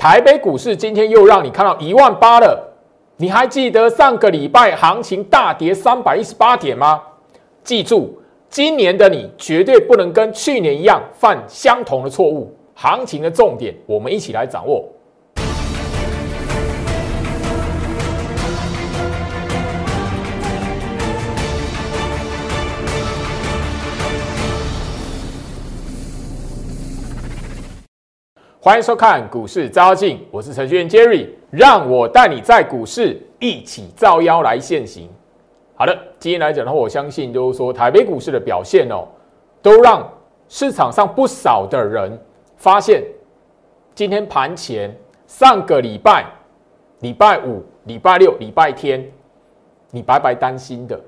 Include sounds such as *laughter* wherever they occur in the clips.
台北股市今天又让你看到一万八了。你还记得上个礼拜行情大跌三百一十八点吗？记住，今年的你绝对不能跟去年一样犯相同的错误。行情的重点，我们一起来掌握。欢迎收看股市招镜，我是程序员 Jerry，让我带你在股市一起造妖来现行。好的，今天来讲的话，我相信就是说台北股市的表现哦，都让市场上不少的人发现，今天盘前上个礼拜礼拜五、礼拜六、礼拜天，你白白担心的。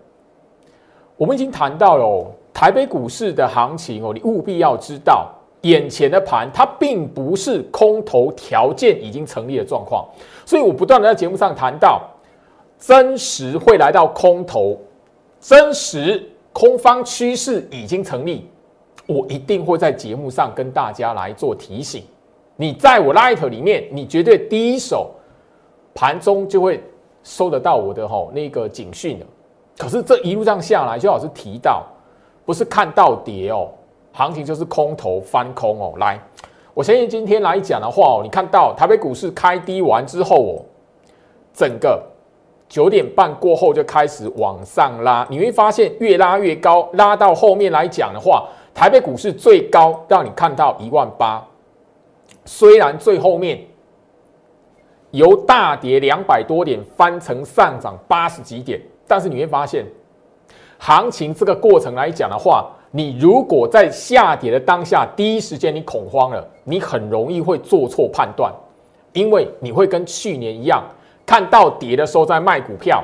我们已经谈到了哦台北股市的行情哦，你务必要知道。眼前的盘，它并不是空头条件已经成立的状况，所以我不断的在节目上谈到，真实会来到空头，真实空方趋势已经成立，我一定会在节目上跟大家来做提醒。你在我 Light 里面，你绝对第一手盘中就会收得到我的吼那个警讯的。可是这一路上下来，就老师提到，不是看到跌哦。行情就是空头翻空哦，来，我相信今天来讲的话哦，你看到台北股市开低完之后哦，整个九点半过后就开始往上拉，你会发现越拉越高，拉到后面来讲的话，台北股市最高让你看到一万八，虽然最后面由大跌两百多点翻成上涨八十几点，但是你会发现行情这个过程来讲的话。你如果在下跌的当下第一时间你恐慌了，你很容易会做错判断，因为你会跟去年一样，看到跌的时候在卖股票，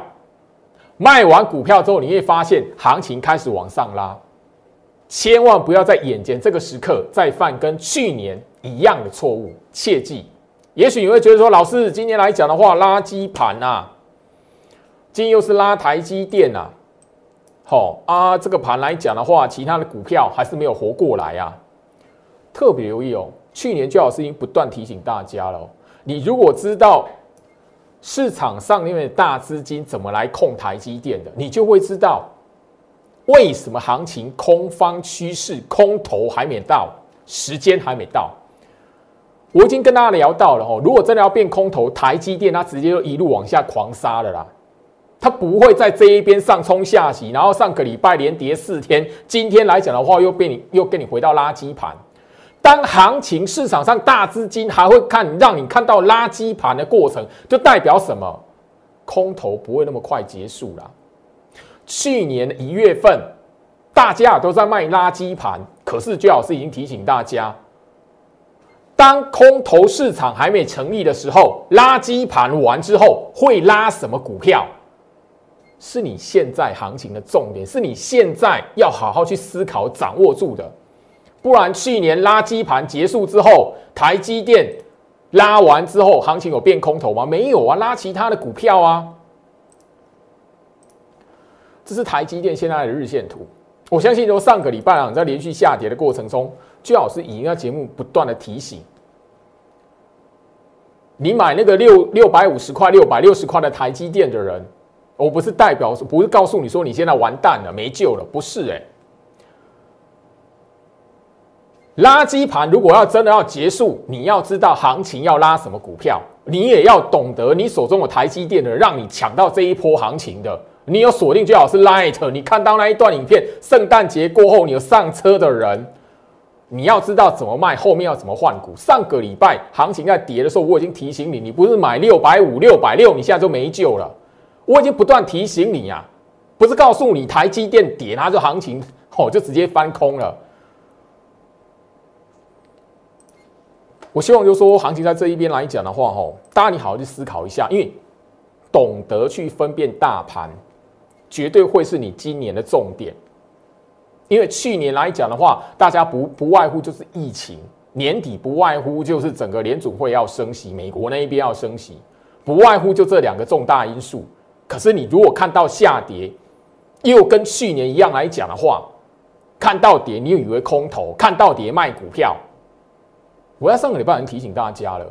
卖完股票之后你会发现行情开始往上拉，千万不要在眼前这个时刻再犯跟去年一样的错误，切记。也许你会觉得说，老师今天来讲的话，垃圾盘啊，今又是拉台积电啊。好啊，这个盘来讲的话，其他的股票还是没有活过来啊。特别留意哦，去年最好是已经不断提醒大家了。你如果知道市场上面的大资金怎么来控台积电的，你就会知道为什么行情空方趋势空头还没到，时间还没到。我已经跟大家聊到了哦，如果真的要变空头，台积电它直接就一路往下狂杀了啦。它不会在这一边上冲下洗，然后上个礼拜连跌四天，今天来讲的话又被你又跟你回到垃圾盘。当行情市场上大资金还会看让你看到垃圾盘的过程，就代表什么？空头不会那么快结束了。去年一月份大家都在卖垃圾盘，可是最老师已经提醒大家，当空头市场还没成立的时候，垃圾盘完之后会拉什么股票？是你现在行情的重点，是你现在要好好去思考、掌握住的。不然，去年垃圾盘结束之后，台积电拉完之后，行情有变空头吗？没有啊，拉其他的股票啊。这是台积电现在的日线图。我相信，说上个礼拜啊，在连续下跌的过程中，最好是已经在节目不断的提醒你买那个六六百五十块、六百六十块的台积电的人。我不是代表，不是告诉你说你现在完蛋了，没救了，不是哎。垃圾盘如果要真的要结束，你要知道行情要拉什么股票，你也要懂得你手中有台积电的，让你抢到这一波行情的，你有锁定最好是 Light。你看到那一段影片，圣诞节过后你有上车的人，你要知道怎么卖，后面要怎么换股。上个礼拜行情在跌的时候，我已经提醒你，你不是买六百五、六百六，你现在就没救了。我已经不断提醒你呀，不是告诉你台积电跌，它就行情 *laughs* 哦就直接翻空了。我希望就说行情在这一边来讲的话，吼，大家你好好去思考一下，因为懂得去分辨大盘，绝对会是你今年的重点。因为去年来讲的话，大家不不外乎就是疫情，年底不外乎就是整个联储会要升息，美国那一边要升息，不外乎就这两个重大因素。可是你如果看到下跌，又跟去年一样来讲的话，看到跌你又以为空头，看到跌卖股票。我在上个礼拜已经提醒大家了，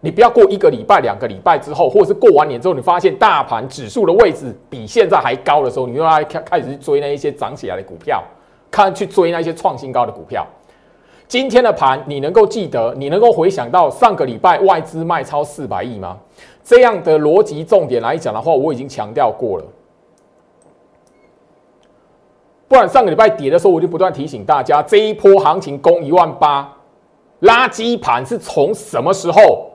你不要过一个礼拜、两个礼拜之后，或者是过完年之后，你发现大盘指数的位置比现在还高的时候，你又来开开始去追那一些涨起来的股票，看去追那些创新高的股票。今天的盘，你能够记得，你能够回想到上个礼拜外资卖超四百亿吗？这样的逻辑重点来讲的话，我已经强调过了。不然上个礼拜跌的时候，我就不断提醒大家，这一波行情攻一万八，垃圾盘是从什么时候？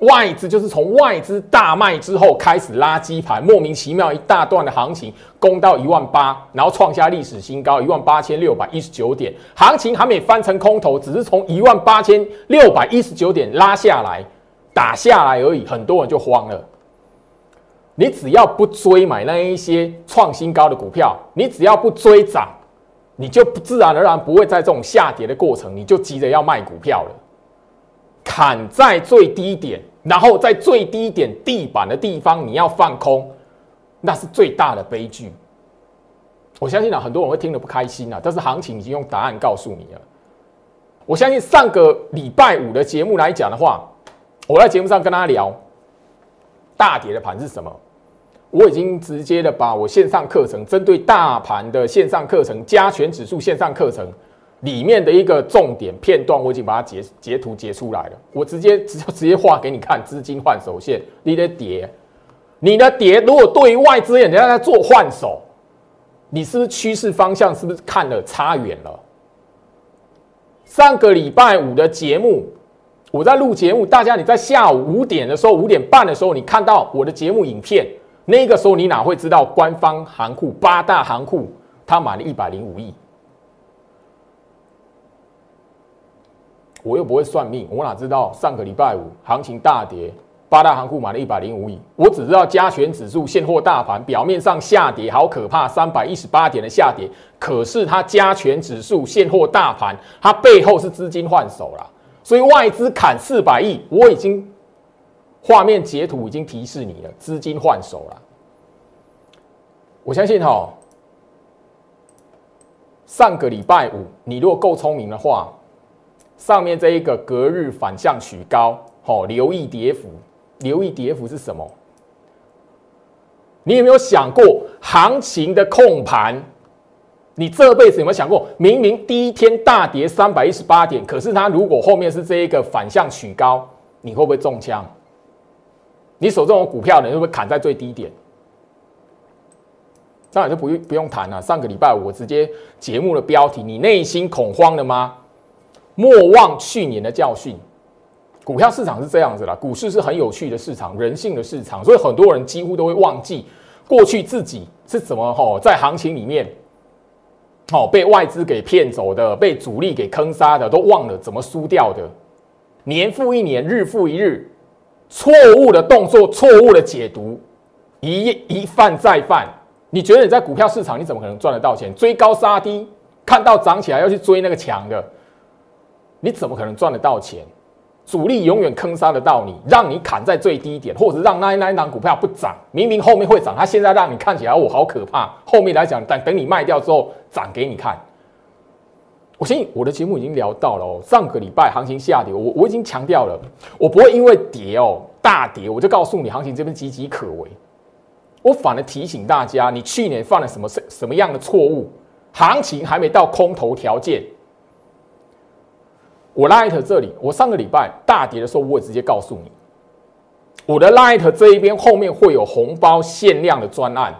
外资就是从外资大卖之后开始垃圾盘，莫名其妙一大段的行情攻到一万八，然后创下历史新高一万八千六百一十九点，行情还没翻成空头，只是从一万八千六百一十九点拉下来，打下来而已，很多人就慌了。你只要不追买那一些创新高的股票，你只要不追涨，你就自然而然不会在这种下跌的过程，你就急着要卖股票了，砍在最低点。然后在最低点地板的地方，你要放空，那是最大的悲剧。我相信啊，很多人会听得不开心啊，但是行情已经用答案告诉你了。我相信上个礼拜五的节目来讲的话，我在节目上跟大家聊大跌的盘是什么，我已经直接的把我线上课程针对大盘的线上课程加权指数线上课程。里面的一个重点片段，我已经把它截截图截出来了。我直接直接直接画给你看，资金换手线，你的跌，你的跌，如果对于外资人家在做换手，你是不是趋势方向是不是看的差远了？上个礼拜五的节目，我在录节目，大家你在下午五点的时候，五点半的时候，你看到我的节目影片，那个时候你哪会知道官方行库八大行库他买了一百零五亿？我又不会算命，我哪知道上个礼拜五行情大跌，八大行库买了一百零五亿。我只知道加权指数现货大盘表面上下跌，好可怕，三百一十八点的下跌。可是它加权指数现货大盘，它背后是资金换手了，所以外资砍四百亿，我已经画面截图已经提示你了，资金换手了。我相信哈，上个礼拜五你如果够聪明的话。上面这一个隔日反向取高，好，留意跌幅，留意跌幅是什么？你有没有想过行情的控盘？你这辈子有没有想过，明明第一天大跌三百一十八点，可是它如果后面是这一个反向取高，你会不会中枪？你手中的股票，你会不会砍在最低点？当然就不用不用谈了。上个礼拜我直接节目的标题，你内心恐慌了吗？莫忘去年的教训，股票市场是这样子啦，股市是很有趣的市场，人性的市场，所以很多人几乎都会忘记过去自己是怎么吼在行情里面，哦被外资给骗走的，被主力给坑杀的，都忘了怎么输掉的。年复一年，日复一日，错误的动作，错误的解读，一一犯再犯。你觉得你在股票市场，你怎么可能赚得到钱？追高杀低，看到涨起来要去追那个强的。你怎么可能赚得到钱？主力永远坑杀得到你，让你砍在最低点，或者让那一那一档股票不涨，明明后面会涨，它现在让你看起来我好可怕。后面来讲，等等你卖掉之后涨给你看。我相信我的节目已经聊到了哦，上个礼拜行情下跌，我我已经强调了，我不会因为跌哦大跌，我就告诉你行情这边岌岌可危。我反而提醒大家，你去年犯了什么什什么样的错误？行情还没到空头条件。我 Light 这里，我上个礼拜大跌的时候，我也直接告诉你，我的 Light 这一边后面会有红包限量的专案。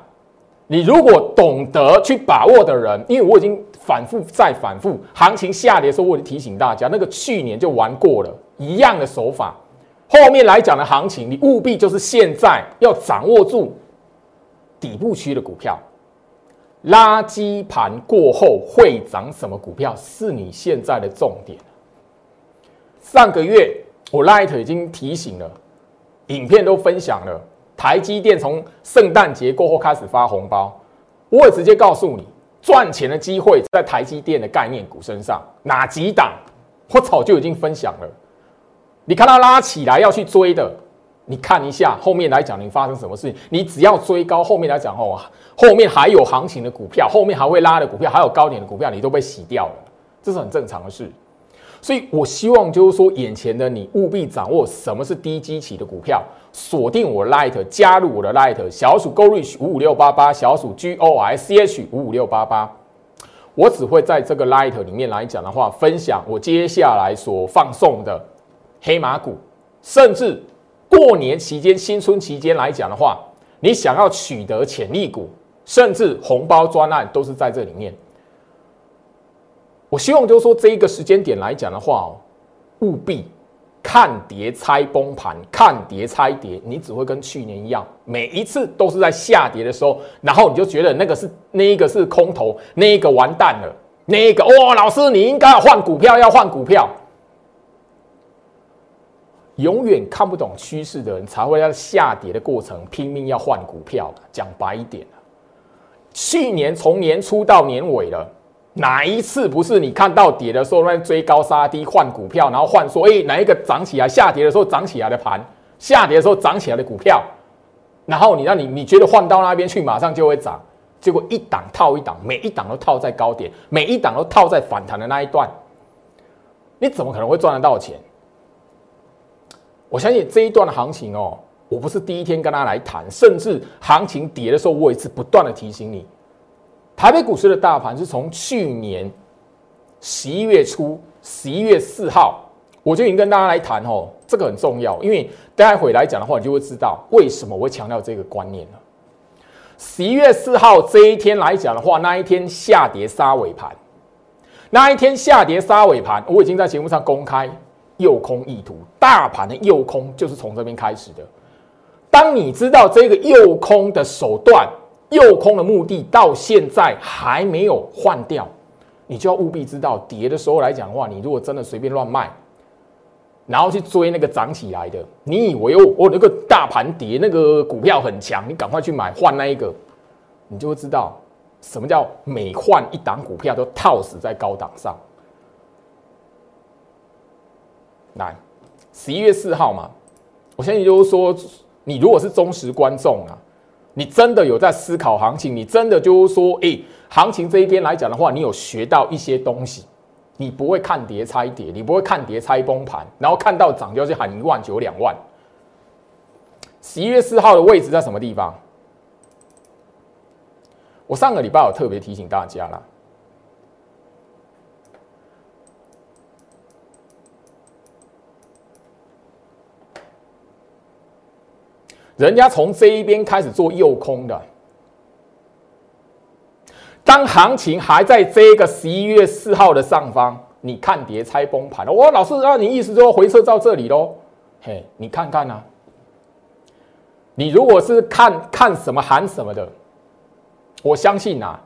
你如果懂得去把握的人，因为我已经反复再反复，行情下跌的时候，我已经提醒大家，那个去年就玩过了一样的手法。后面来讲的行情，你务必就是现在要掌握住底部区的股票，垃圾盘过后会涨什么股票，是你现在的重点。上个月我 Light 已经提醒了，影片都分享了。台积电从圣诞节过后开始发红包，我也直接告诉你，赚钱的机会在台积电的概念股身上。哪几档？我早就已经分享了。你看它拉起来要去追的，你看一下后面来讲，你发生什么事？你只要追高，后面来讲哦，后面还有行情的股票，后面还会拉的股票，还有高点的股票，你都被洗掉了，这是很正常的事。所以我希望就是说，眼前的你务必掌握什么是低基期的股票，锁定我的 Light，加入我的 Light 小鼠 Go Reach 五五六八八，小鼠 G O I C H 五五六八八。我只会在这个 Light 里面来讲的话，分享我接下来所放送的黑马股，甚至过年期间、新春期间来讲的话，你想要取得潜力股，甚至红包专案，都是在这里面。我希望就是说，这一个时间点来讲的话哦，务必看跌猜崩盘，看跌猜跌，你只会跟去年一样，每一次都是在下跌的时候，然后你就觉得那个是那一个是空头，那一个完蛋了，那一个哇，老师你应该要换股票，要换股票。永远看不懂趋势的人，才会在下跌的过程拼命要换股票。讲白一点去年从年初到年尾了。哪一次不是你看到跌的时候在追高杀低换股票，然后换说，哎，哪一个涨起来，下跌的时候涨起来的盘，下跌的时候涨起来的股票，然后你让你你觉得换到那边去马上就会涨，结果一档套一档，每一档都套在高点，每一档都套在反弹的那一段，你怎么可能会赚得到钱？我相信这一段的行情哦，我不是第一天跟他来谈，甚至行情跌的时候，我也是不断的提醒你。台北股市的大盘是从去年十一月初，十一月四号，我就已经跟大家来谈哦，这个很重要，因为待会来讲的话，你就会知道为什么我会强调这个观念了。十一月四号这一天来讲的话，那一天下跌杀尾盘，那一天下跌杀尾盘，我已经在节目上公开诱空意图，大盘的诱空就是从这边开始的。当你知道这个诱空的手段。诱空的目的到现在还没有换掉，你就要务必知道，跌的时候来讲的话，你如果真的随便乱卖，然后去追那个涨起来的，你以为我我那个大盘跌，那个股票很强，你赶快去买换那一个，你就会知道什么叫每换一档股票都套死在高档上。来，十一月四号嘛，我相信就是说，你如果是忠实观众啊。你真的有在思考行情？你真的就是说，哎，行情这一边来讲的话，你有学到一些东西。你不会看跌猜跌，你不会看跌猜崩盘，然后看到涨就要去喊一万九两万。十一月四号的位置在什么地方？我上个礼拜有特别提醒大家了。人家从这一边开始做诱空的，当行情还在这个十一月四号的上方，你看跌猜崩盘了。我老师让你意思说回撤到这里喽？嘿，你看看啊，你如果是看看什么喊什么的，我相信啊，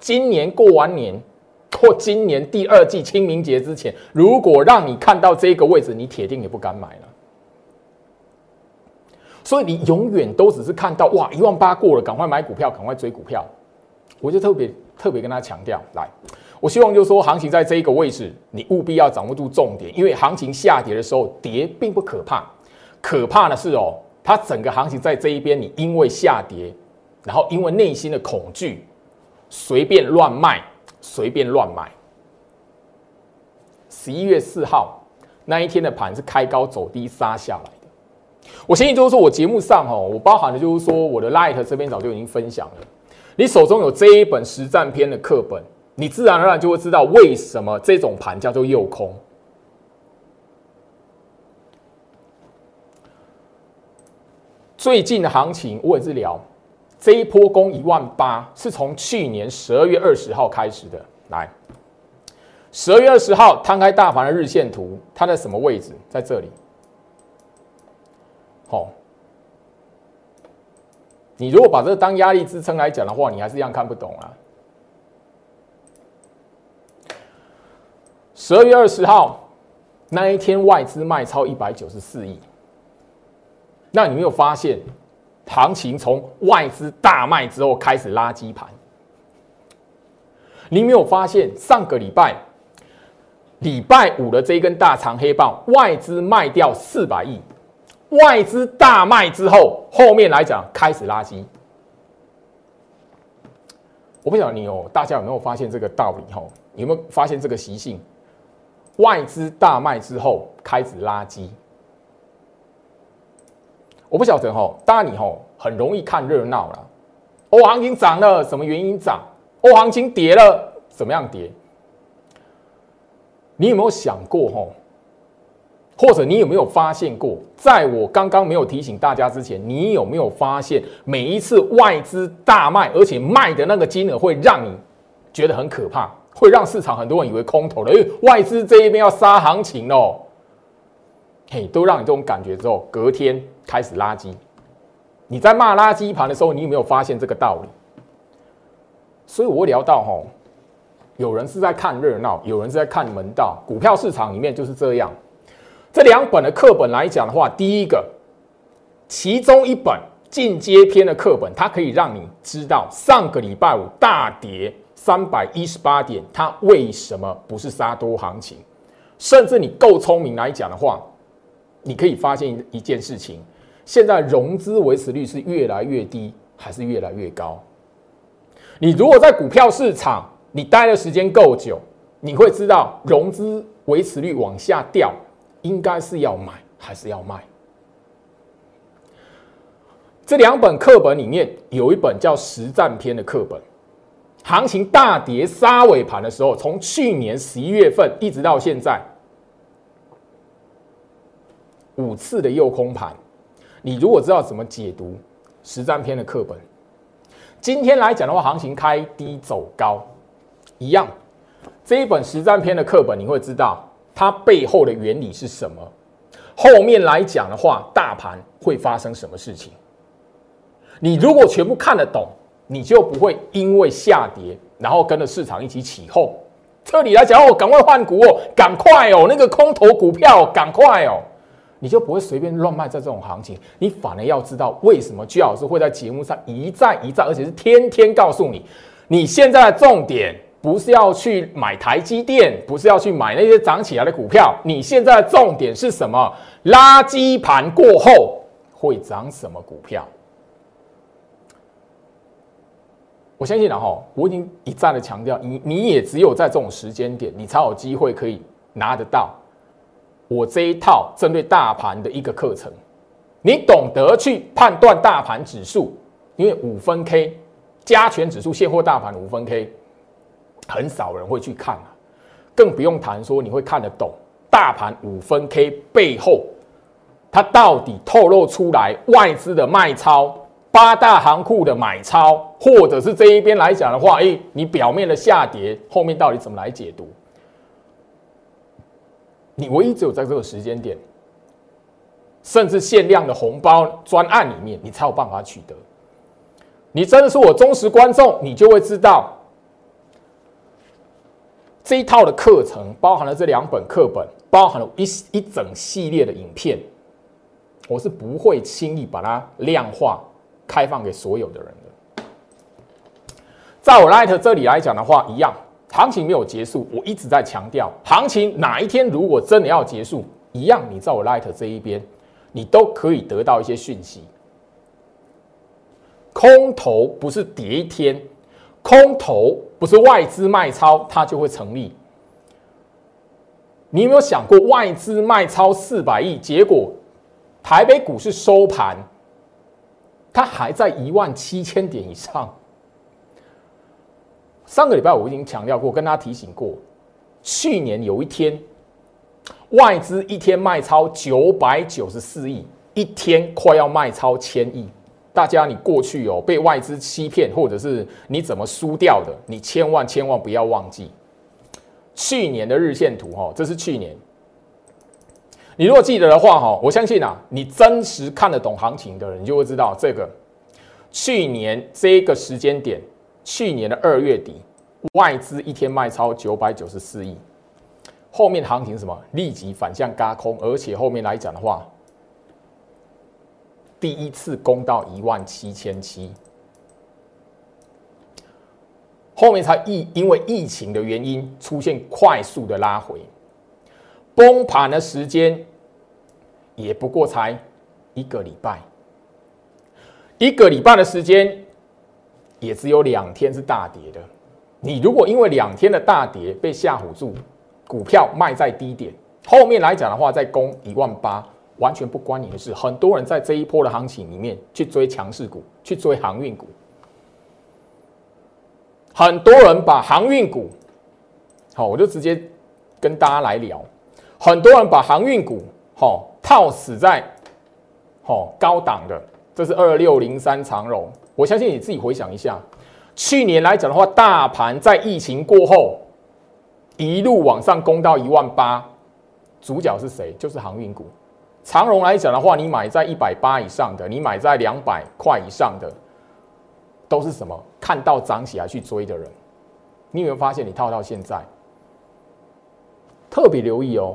今年过完年或今年第二季清明节之前，如果让你看到这个位置，你铁定也不敢买了。所以你永远都只是看到哇一万八过了，赶快买股票，赶快追股票。我就特别特别跟他强调，来，我希望就是说，行情在这一个位置，你务必要掌握住重点，因为行情下跌的时候，跌并不可怕，可怕的是哦，它整个行情在这一边，你因为下跌，然后因为内心的恐惧，随便乱卖，随便乱买。十一月四号那一天的盘是开高走低杀下来。我相信就是说，我节目上哈，我包含的就是说，我的 Light 这边早就已经分享了。你手中有这一本实战篇的课本，你自然而然就会知道为什么这种盘叫做诱空。最近的行情我也是聊，这一波攻一万八是从去年十二月二十号开始的。来，十二月二十号摊开大盘的日线图，它在什么位置？在这里。好，你如果把这个当压力支撑来讲的话，你还是一样看不懂啊。十二月二十号那一天，外资卖超一百九十四亿。那你没有发现，行情从外资大卖之后开始拉基盘？你没有发现上个礼拜礼拜五的这一根大长黑棒，外资卖掉四百亿？外资大卖之后，后面来讲开始垃圾。我不晓得你有大家有没有发现这个道理？哈，有没有发现这个习性？外资大卖之后开始垃圾。我不晓得哈，当然你哈很容易看热闹了。哦，行情涨了，什么原因涨？哦，行情跌了，怎么样跌？你有没有想过哈？或者你有没有发现过，在我刚刚没有提醒大家之前，你有没有发现每一次外资大卖，而且卖的那个金额会让你觉得很可怕，会让市场很多人以为空头了，因为外资这一边要杀行情哦，嘿，都让你这种感觉之后，隔天开始垃圾。你在骂垃圾盘的时候，你有没有发现这个道理？所以我聊到哈，有人是在看热闹，有人是在看门道，股票市场里面就是这样。这两本的课本来讲的话，第一个，其中一本进阶篇的课本，它可以让你知道上个礼拜五大跌三百一十八点，它为什么不是杀多行情？甚至你够聪明来讲的话，你可以发现一件事情：现在融资维持率是越来越低，还是越来越高？你如果在股票市场你待的时间够久，你会知道融资维持率往下掉。应该是要买还是要卖？这两本课本里面有一本叫实战篇的课本，行情大跌杀尾盘的时候，从去年十一月份一直到现在，五次的诱空盘。你如果知道怎么解读实战篇的课本，今天来讲的话，行情开低走高，一样。这一本实战篇的课本，你会知道。它背后的原理是什么？后面来讲的话，大盘会发生什么事情？你如果全部看得懂，你就不会因为下跌，然后跟着市场一起起哄。这里来讲哦，赶快换股哦，赶快哦，那个空头股票赶快哦，你就不会随便乱卖在这种行情。你反而要知道为什么居老师会在节目上一再一再，而且是天天告诉你，你现在的重点。不是要去买台积电，不是要去买那些涨起来的股票。你现在重点是什么？垃圾盘过后会涨什么股票？我相信了哈，我已经一再的强调，你你也只有在这种时间点，你才有机会可以拿得到我这一套针对大盘的一个课程。你懂得去判断大盘指数，因为五分 K 加权指数现货大盘五分 K。很少人会去看啊，更不用谈说你会看得懂大盘五分 K 背后，它到底透露出来外资的卖超、八大行库的买超，或者是这一边来讲的话，哎，你表面的下跌后面到底怎么来解读？你唯一只有在这个时间点，甚至限量的红包专案里面，你才有办法取得。你真的是我忠实观众，你就会知道。这一套的课程包含了这两本课本，包含了一一整系列的影片，我是不会轻易把它量化开放给所有的人的。在我 Light 这里来讲的话，一样，行情没有结束，我一直在强调，行情哪一天如果真的要结束，一样，你在我 Light 这一边，你都可以得到一些讯息。空头不是跌一天。空头不是外资卖超，它就会成立。你有没有想过，外资卖超四百亿，结果台北股市收盘，它还在一万七千点以上。上个礼拜我已经强调过，跟大家提醒过，去年有一天外资一天卖超九百九十四亿，一天快要卖超千亿。大家，你过去有被外资欺骗，或者是你怎么输掉的？你千万千万不要忘记去年的日线图哈，这是去年。你如果记得的话哈，我相信啊，你真实看得懂行情的人，你就会知道这个去年这个时间点，去年的二月底，外资一天卖超九百九十四亿，后面行情什么立即反向嘎空，而且后面来讲的话。第一次攻到一万七千七，后面才疫因为疫情的原因出现快速的拉回，崩盘的时间也不过才一个礼拜，一个礼拜的时间也只有两天是大跌的。你如果因为两天的大跌被吓唬住，股票卖在低点，后面来讲的话再攻一万八，完全不关你的事。很多人在这一波的行情里面去追强势股，去追航运股，很多人把航运股，好，我就直接跟大家来聊，很多人把航运股，好套死在，好高档的，这是二六零三长荣，我相信你自己回想一下。去年来讲的话，大盘在疫情过后一路往上攻到一万八，主角是谁？就是航运股。长荣来讲的话，你买在一百八以上的，你买在两百块以上的，都是什么？看到涨起来去追的人。你有没有发现，你套到现在，特别留意哦。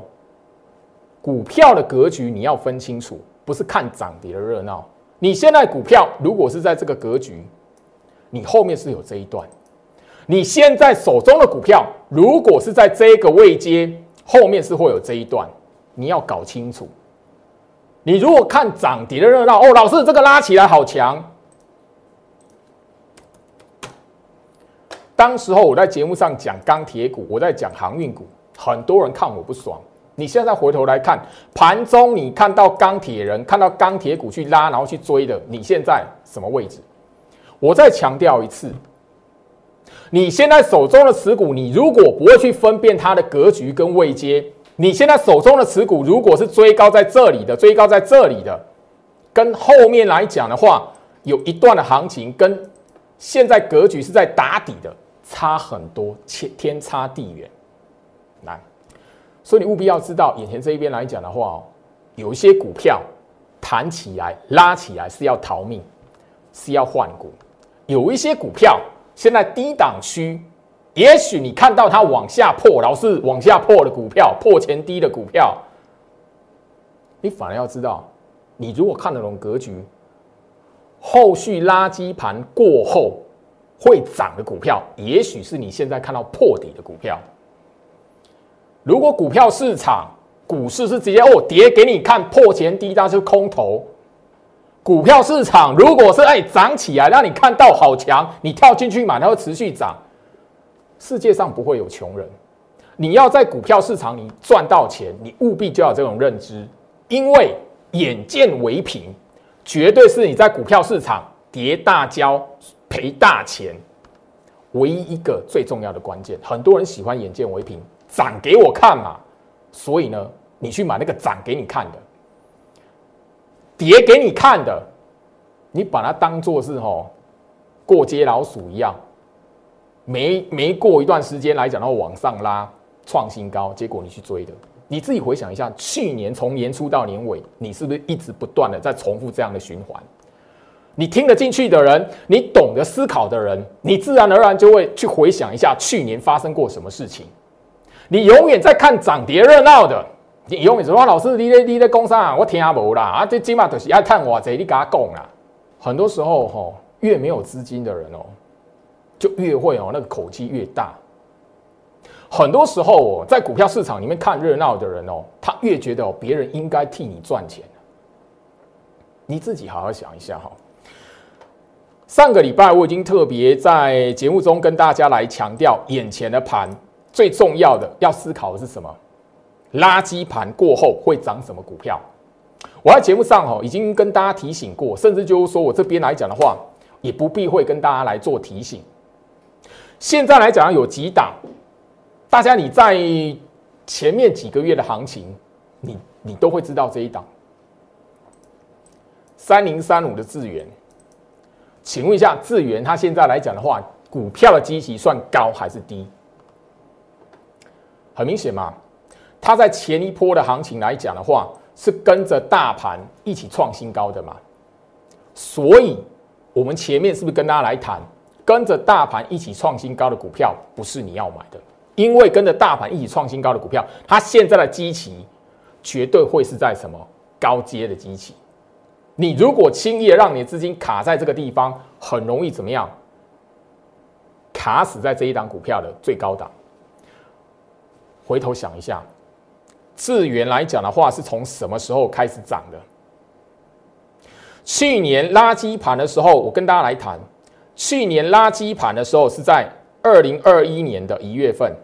股票的格局你要分清楚，不是看涨跌的热闹。你现在股票如果是在这个格局。你后面是有这一段，你现在手中的股票，如果是在这个位阶，后面是会有这一段，你要搞清楚。你如果看涨跌的热闹，哦，老师这个拉起来好强。当时候我在节目上讲钢铁股，我在讲航运股，很多人看我不爽。你现在回头来看盘中，你看到钢铁人，看到钢铁股去拉，然后去追的，你现在什么位置？我再强调一次，你现在手中的持股，你如果不会去分辨它的格局跟位阶，你现在手中的持股如果是追高在这里的，追高在这里的，跟后面来讲的话，有一段的行情跟现在格局是在打底的，差很多，天天差地远，来，所以你务必要知道，眼前这一边来讲的话哦，有一些股票弹起来、拉起来是要逃命，是要换股。有一些股票现在低档区，也许你看到它往下破，老是往下破的股票，破前低的股票，你反而要知道，你如果看得懂格局，后续垃圾盘过后会涨的股票，也许是你现在看到破底的股票。如果股票市场、股市是直接哦跌给你看破前低，那是空头。股票市场如果是哎涨起来，让你看到好强，你跳进去买，它会持续涨。世界上不会有穷人，你要在股票市场里赚到钱，你务必就要这种认知，因为眼见为凭，绝对是你在股票市场跌大跤赔大钱唯一一个最重要的关键。很多人喜欢眼见为凭，涨给我看嘛，所以呢，你去买那个涨给你看的。叠给你看的，你把它当做是吼过街老鼠一样，没没过一段时间来讲，然后往上拉创新高，结果你去追的，你自己回想一下，去年从年初到年尾，你是不是一直不断的在重复这样的循环？你听得进去的人，你懂得思考的人，你自然而然就会去回想一下去年发生过什么事情。你永远在看涨跌热闹的。你永远说老师，你咧你咧讲啥？我听无啦！啊，这起码都是爱看我这，你跟他讲啦。很多时候吼，越没有资金的人哦，就越会哦，那个口气越大。很多时候哦，在股票市场里面看热闹的人哦，他越觉得，别人应该替你赚钱。你自己好好想一下哈。上个礼拜我已经特别在节目中跟大家来强调，眼前的盘最重要的要思考的是什么？垃圾盘过后会涨什么股票？我在节目上哦已经跟大家提醒过，甚至就是说我这边来讲的话，也不必会跟大家来做提醒。现在来讲有几档，大家你在前面几个月的行情，你你都会知道这一档三零三五的智源。请问一下，智源它现在来讲的话，股票的基期算高还是低？很明显嘛。它在前一波的行情来讲的话，是跟着大盘一起创新高的嘛？所以，我们前面是不是跟大家来谈，跟着大盘一起创新高的股票不是你要买的？因为跟着大盘一起创新高的股票，它现在的基期绝对会是在什么高阶的基期？你如果轻易的让你的资金卡在这个地方，很容易怎么样？卡死在这一档股票的最高档。回头想一下。智源来讲的话，是从什么时候开始涨的？去年垃圾盘的时候，我跟大家来谈。去年垃圾盘的时候是在二零二一年的一月份。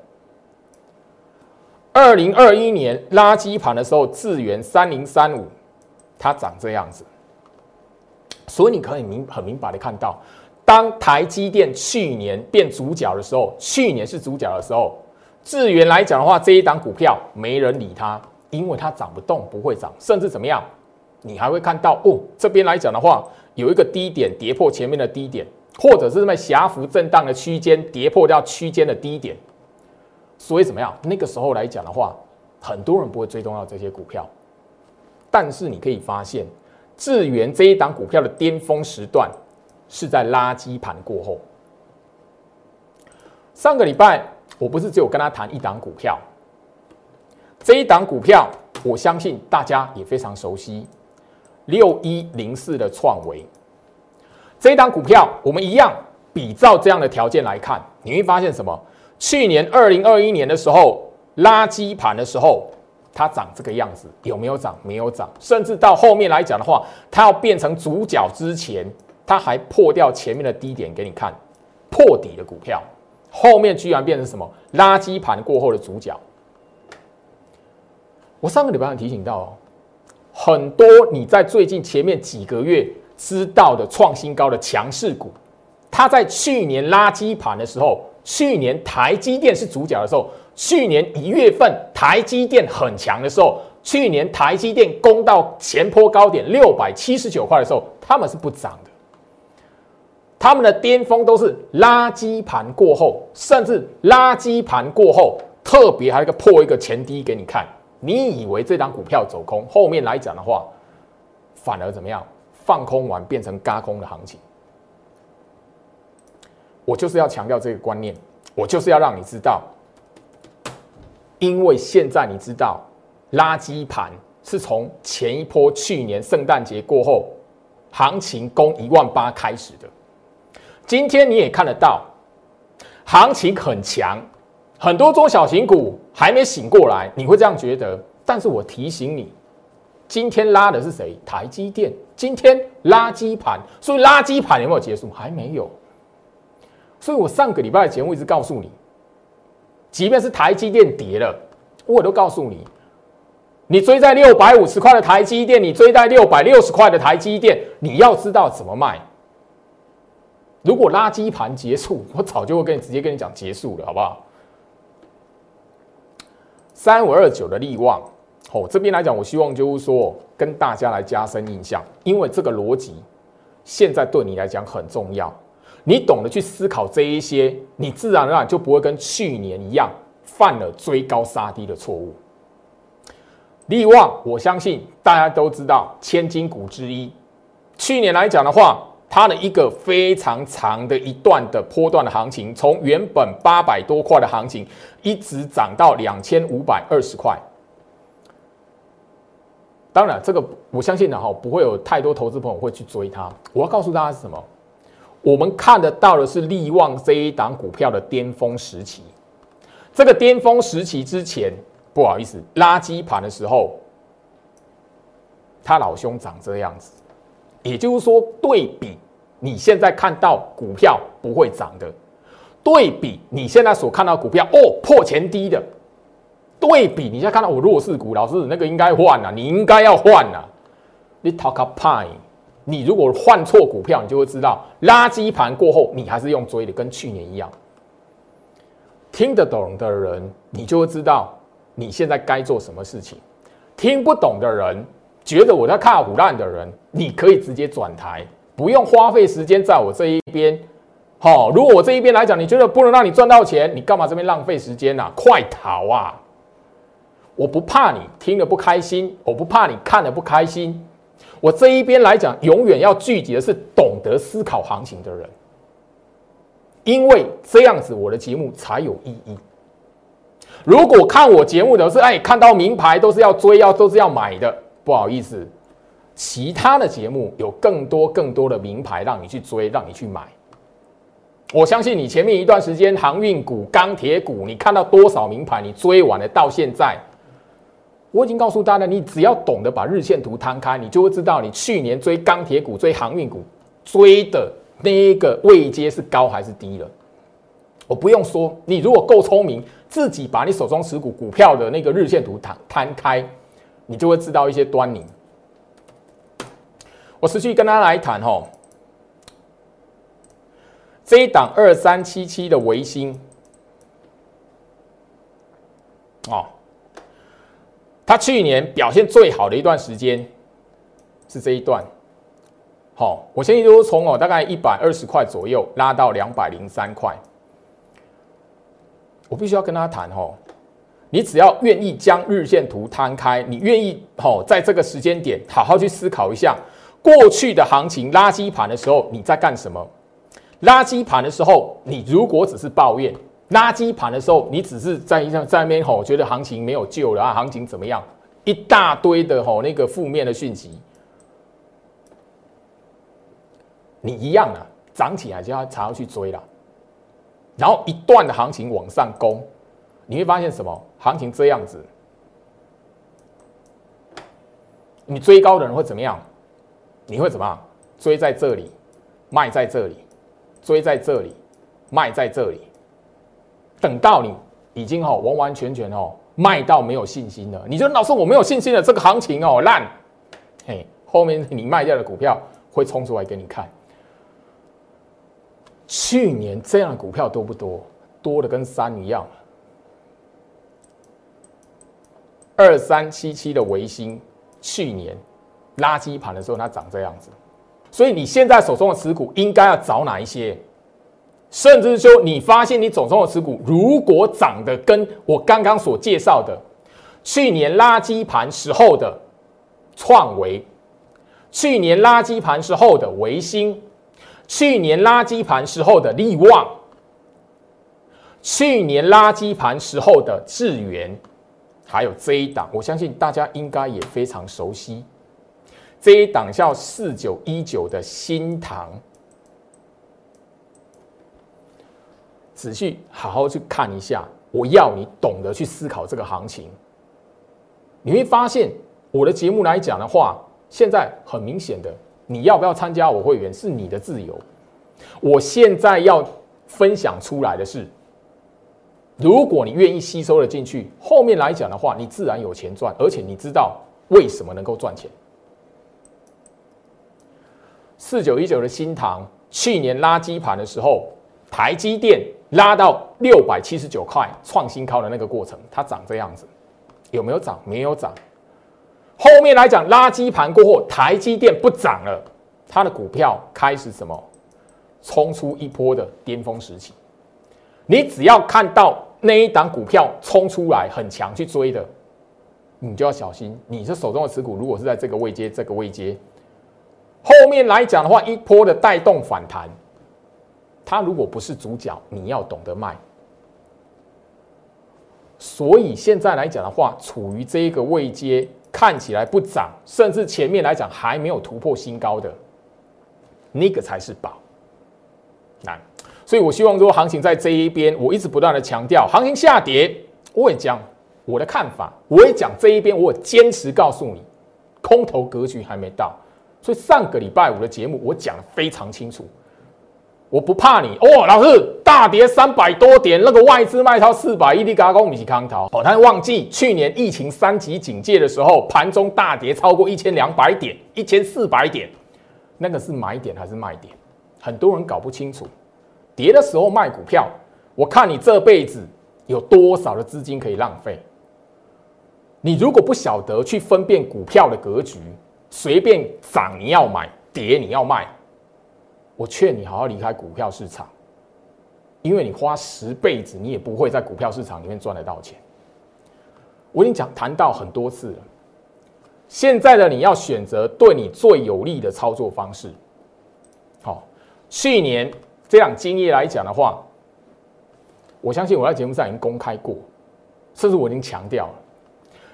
二零二一年垃圾盘的时候，智源三零三五，它长这样子。所以你可以明很明白的看到，当台积电去年变主角的时候，去年是主角的时候，智源来讲的话，这一档股票没人理它，因为它涨不动，不会涨，甚至怎么样？你还会看到哦，这边来讲的话，有一个低点跌破前面的低点，或者是在狭幅震荡的区间跌破掉区间的低点。所以怎么样？那个时候来讲的话，很多人不会追踪到这些股票，但是你可以发现，智源这一档股票的巅峰时段是在垃圾盘过后。上个礼拜我不是只有跟他谈一档股票，这一档股票我相信大家也非常熟悉，六一零四的创维这一档股票，我们一样比照这样的条件来看，你会发现什么？去年二零二一年的时候，垃圾盘的时候，它长这个样子，有没有涨？没有涨。甚至到后面来讲的话，它要变成主角之前，它还破掉前面的低点给你看，破底的股票，后面居然变成什么？垃圾盘过后的主角。我上个礼拜提醒到，很多你在最近前面几个月知道的创新高的强势股，它在去年垃圾盘的时候。去年台积电是主角的时候，去年一月份台积电很强的时候，去年台积电攻到前坡高点六百七十九块的时候，他们是不涨的。他们的巅峰都是垃圾盘过后，甚至垃圾盘过后，特别还有一个破一个前低给你看。你以为这张股票走空，后面来讲的话，反而怎么样？放空完变成嘎空的行情。我就是要强调这个观念，我就是要让你知道，因为现在你知道，垃圾盘是从前一波去年圣诞节过后，行情攻一万八开始的。今天你也看得到，行情很强，很多中小型股还没醒过来，你会这样觉得。但是我提醒你，今天拉的是谁？台积电。今天垃圾盘，所以垃圾盘有没有结束？还没有。所以我上个礼拜的节目一直告诉你，即便是台积电跌了，我都告诉你，你追在六百五十块的台积电，你追在六百六十块的台积电，你要知道怎么卖。如果垃圾盘结束，我早就会跟你直接跟你讲结束了，好不好？三五二九的利旺，哦，这边来讲，我希望就是说跟大家来加深印象，因为这个逻辑现在对你来讲很重要。你懂得去思考这一些，你自然而然就不会跟去年一样犯了追高杀低的错误。利旺，我相信大家都知道千金股之一。去年来讲的话，它的一个非常长的一段的波段的行情，从原本八百多块的行情，一直涨到两千五百二十块。当然，这个我相信的哈，不会有太多投资朋友会去追它。我要告诉大家是什么？我们看得到的是利旺这一档股票的巅峰时期。这个巅峰时期之前，不好意思，垃圾盘的时候，他老兄长这样子。也就是说，对比你现在看到股票不会涨的，对比你现在所看到股票哦破前低的，对比你现在看到我弱势股，老师那个应该换了，你应该要换了，你 talk a pine。你如果换错股票，你就会知道垃圾盘过后，你还是用追的，跟去年一样。听得懂的人，你就会知道你现在该做什么事情；听不懂的人，觉得我在看虎烂的人，你可以直接转台，不用花费时间在我这一边。好，如果我这一边来讲，你觉得不能让你赚到钱，你干嘛这边浪费时间呢？快逃啊！我不怕你听了不开心，我不怕你看了不开心。我这一边来讲，永远要聚集的是懂得思考行情的人，因为这样子我的节目才有意义。如果看我节目的是哎，看到名牌都是要追要都是要买的，不好意思，其他的节目有更多更多的名牌让你去追，让你去买。我相信你前面一段时间航运股、钢铁股，你看到多少名牌，你追完了到现在。我已经告诉大家，你只要懂得把日线图摊开，你就会知道你去年追钢铁股、追航运股追的那个位阶是高还是低了。我不用说，你如果够聪明，自己把你手中持股股票的那个日线图摊摊开，你就会知道一些端倪。我持续跟大家来谈哈，这一档二三七七的维新，哦，它去年表现最好的一段时间是这一段。好，我相信都从哦大概一百二十块左右拉到两百零三块。我必须要跟他谈哦，你只要愿意将日线图摊开，你愿意哦在这个时间点好好去思考一下过去的行情垃圾盘的时候你在干什么？垃圾盘的时候，你如果只是抱怨；垃圾盘的时候，你只是在在在那边吼，觉得行情没有救了啊，行情怎么样？一大堆的吼那个负面的讯息。你一样啊，涨起来就要才要去追了，然后一段的行情往上攻，你会发现什么？行情这样子，你追高的人会怎么样？你会怎么样？追在这里，卖在这里，追在这里，卖在这里，等到你已经哦完完全全哦卖到没有信心了，你就老师我没有信心了，这个行情哦烂，嘿，后面你卖掉的股票会冲出来给你看。去年这样的股票多不多？多的跟山一样。二三七七的维新，去年垃圾盘的时候它长这样子，所以你现在手中的持股应该要找哪一些？甚至说，你发现你手中的持股如果涨得跟我刚刚所介绍的去年垃圾盘时候的创维，去年垃圾盘时候的维新。去年垃圾盘时候的利旺，去年垃圾盘时候的智源，还有这一档，我相信大家应该也非常熟悉。这一档叫四九一九的新塘，仔细好好去看一下。我要你懂得去思考这个行情，你会发现我的节目来讲的话，现在很明显的。你要不要参加我会员是你的自由。我现在要分享出来的是，如果你愿意吸收了进去，后面来讲的话，你自然有钱赚，而且你知道为什么能够赚钱。四九一九的新塘，去年垃圾盘的时候，台积电拉到六百七十九块创新高的那个过程，它长这样子，有没有涨？没有涨。后面来讲，垃圾盘过后，台积电不涨了，它的股票开始什么，冲出一波的巅峰时期。你只要看到那一档股票冲出来很强去追的，你就要小心。你这手中的持股如果是在这个位阶，这个位阶，后面来讲的话，一波的带动反弹，它如果不是主角，你要懂得卖。所以现在来讲的话，处于这一个位阶。看起来不涨，甚至前面来讲还没有突破新高的，那个才是宝。难，所以我希望说行情在这一边，我一直不断的强调，行情下跌，我也讲我的看法，我也讲这一边，我坚持告诉你，空头格局还没到。所以上个礼拜五的节目，我讲的非常清楚。我不怕你哦，老师大跌三百多点，那个外资卖超四百亿的高高米奇康涛哦，他忘记去年疫情三级警戒的时候，盘中大跌超过一千两百点、一千四百点，那个是买点还是卖点？很多人搞不清楚。跌的时候卖股票，我看你这辈子有多少的资金可以浪费？你如果不晓得去分辨股票的格局，随便涨你要买，跌你要卖。我劝你好好离开股票市场，因为你花十辈子，你也不会在股票市场里面赚得到钱。我已经讲谈到很多次了，现在的你要选择对你最有利的操作方式。好，去年这档经验来讲的话，我相信我在节目上已经公开过，甚至我已经强调了，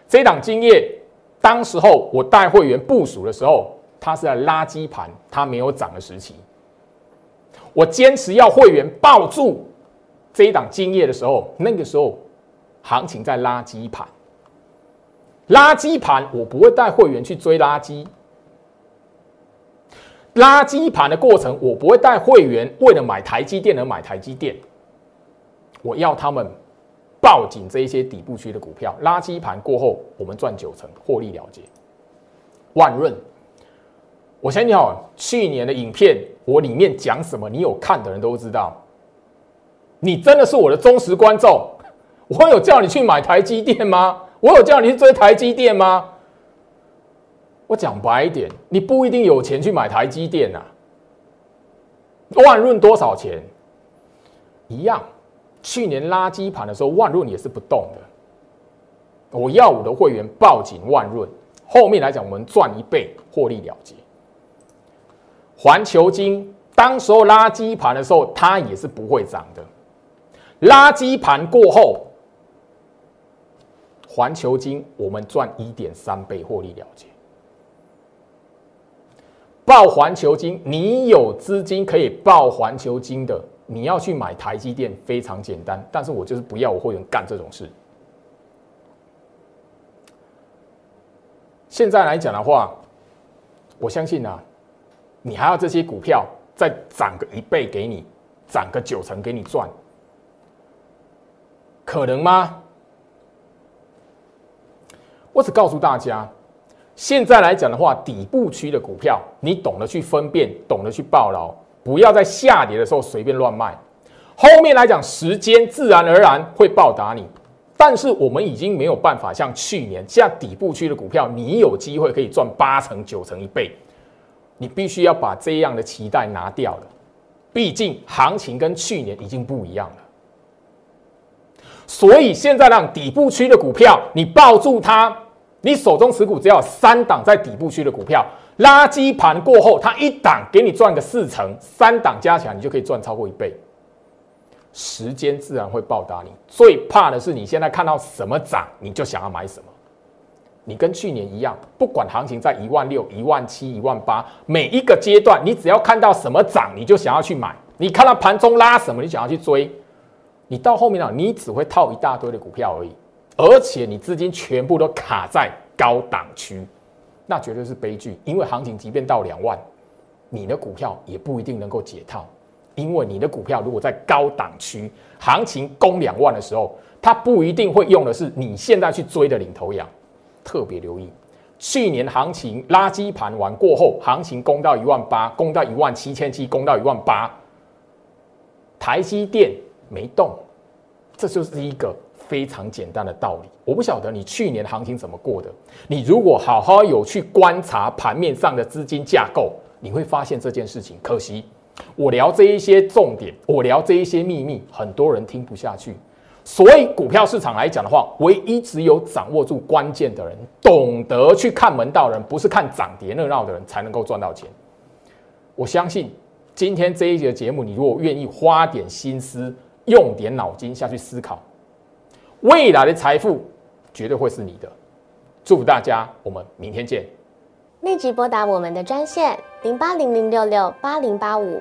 这档经验当时候我带会员部署的时候，它是在垃圾盘，它没有涨的时期。我坚持要会员抱住这一档金业的时候，那个时候行情在垃圾盘，垃圾盘我不会带会员去追垃圾，垃圾盘的过程我不会带会员为了买台积电而买台积电，我要他们抱紧这一些底部区的股票，垃圾盘过后，我们赚九成，获利了结。万润，我相信哦，去年的影片我里面讲什么，你有看的人都知道。你真的是我的忠实观众，*laughs* 我有叫你去买台积电吗？我有叫你去追台积电吗？我讲白一点，你不一定有钱去买台积电啊。万润多少钱？一样，去年垃圾盘的时候，万润也是不动的。我要我的会员抱紧万润，后面来讲我们赚一倍，获利了结。环球金当时候垃圾盘的时候，它也是不会涨的。垃圾盘过后，环球金我们赚一点三倍获利了结。报环球金，你有资金可以报环球金的，你要去买台积电非常简单，但是我就是不要我会员干这种事。现在来讲的话，我相信啊，你还要这些股票再涨个一倍给你，涨个九成给你赚。可能吗？我只告诉大家，现在来讲的话，底部区的股票，你懂得去分辨，懂得去抱牢，不要在下跌的时候随便乱卖。后面来讲，时间自然而然会报答你。但是我们已经没有办法像去年这样底部区的股票，你有机会可以赚八成、九成、一倍。你必须要把这样的期待拿掉了，毕竟行情跟去年已经不一样了。所以现在让底部区的股票，你抱住它，你手中持股只要三档在底部区的股票，垃圾盘过后，它一档给你赚个四成，三档加起来你就可以赚超过一倍。时间自然会报答你。最怕的是你现在看到什么涨，你就想要买什么。你跟去年一样，不管行情在一万六、一万七、一万八，每一个阶段，你只要看到什么涨，你就想要去买。你看到盘中拉什么，你想要去追。你到后面呢，你只会套一大堆的股票而已，而且你资金全部都卡在高档区，那绝对是悲剧。因为行情即便到两万，你的股票也不一定能够解套，因为你的股票如果在高档区，行情攻两万的时候，它不一定会用的是你现在去追的领头羊。特别留意，去年行情垃圾盘完过后，行情攻到一万八，攻到一万七千七，攻到一万八，台积电。没动，这就是一个非常简单的道理。我不晓得你去年行情怎么过的。你如果好好有去观察盘面上的资金架构，你会发现这件事情。可惜我聊这一些重点，我聊这一些秘密，很多人听不下去。所以股票市场来讲的话，唯一只有掌握住关键的人，懂得去看门道人，不是看涨跌热闹的人，才能够赚到钱。我相信今天这一节节目，你如果愿意花点心思。用点脑筋下去思考，未来的财富绝对会是你的。祝福大家，我们明天见。立即拨打我们的专线零八零零六六八零八五